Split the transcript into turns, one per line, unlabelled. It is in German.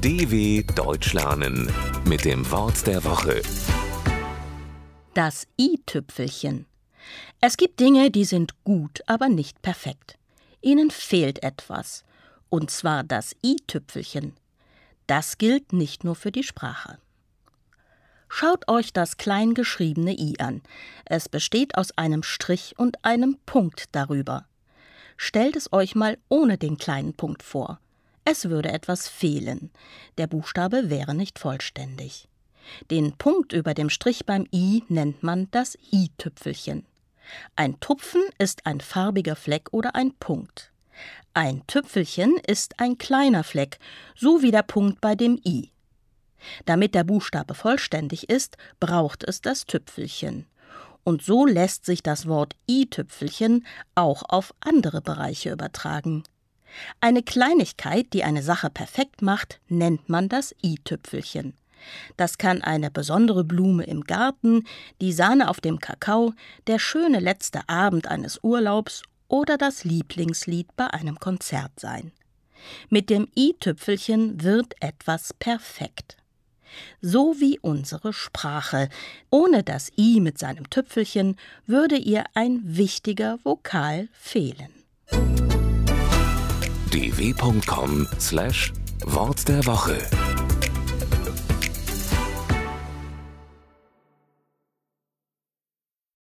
DW Deutsch lernen mit dem Wort der Woche.
Das i-Tüpfelchen. Es gibt Dinge, die sind gut, aber nicht perfekt. Ihnen fehlt etwas, und zwar das i-Tüpfelchen. Das gilt nicht nur für die Sprache. Schaut euch das klein geschriebene i an. Es besteht aus einem Strich und einem Punkt darüber. Stellt es euch mal ohne den kleinen Punkt vor. Es würde etwas fehlen. Der Buchstabe wäre nicht vollständig. Den Punkt über dem Strich beim i nennt man das i-Tüpfelchen. Ein Tupfen ist ein farbiger Fleck oder ein Punkt. Ein Tüpfelchen ist ein kleiner Fleck, so wie der Punkt bei dem i. Damit der Buchstabe vollständig ist, braucht es das Tüpfelchen. Und so lässt sich das Wort i-Tüpfelchen auch auf andere Bereiche übertragen. Eine Kleinigkeit, die eine Sache perfekt macht, nennt man das i-Tüpfelchen. Das kann eine besondere Blume im Garten, die Sahne auf dem Kakao, der schöne letzte Abend eines Urlaubs oder das Lieblingslied bei einem Konzert sein. Mit dem i-Tüpfelchen wird etwas perfekt so wie unsere Sprache. Ohne das i mit seinem Tüpfelchen würde ihr ein wichtiger Vokal fehlen.
dw.com/wort der Woche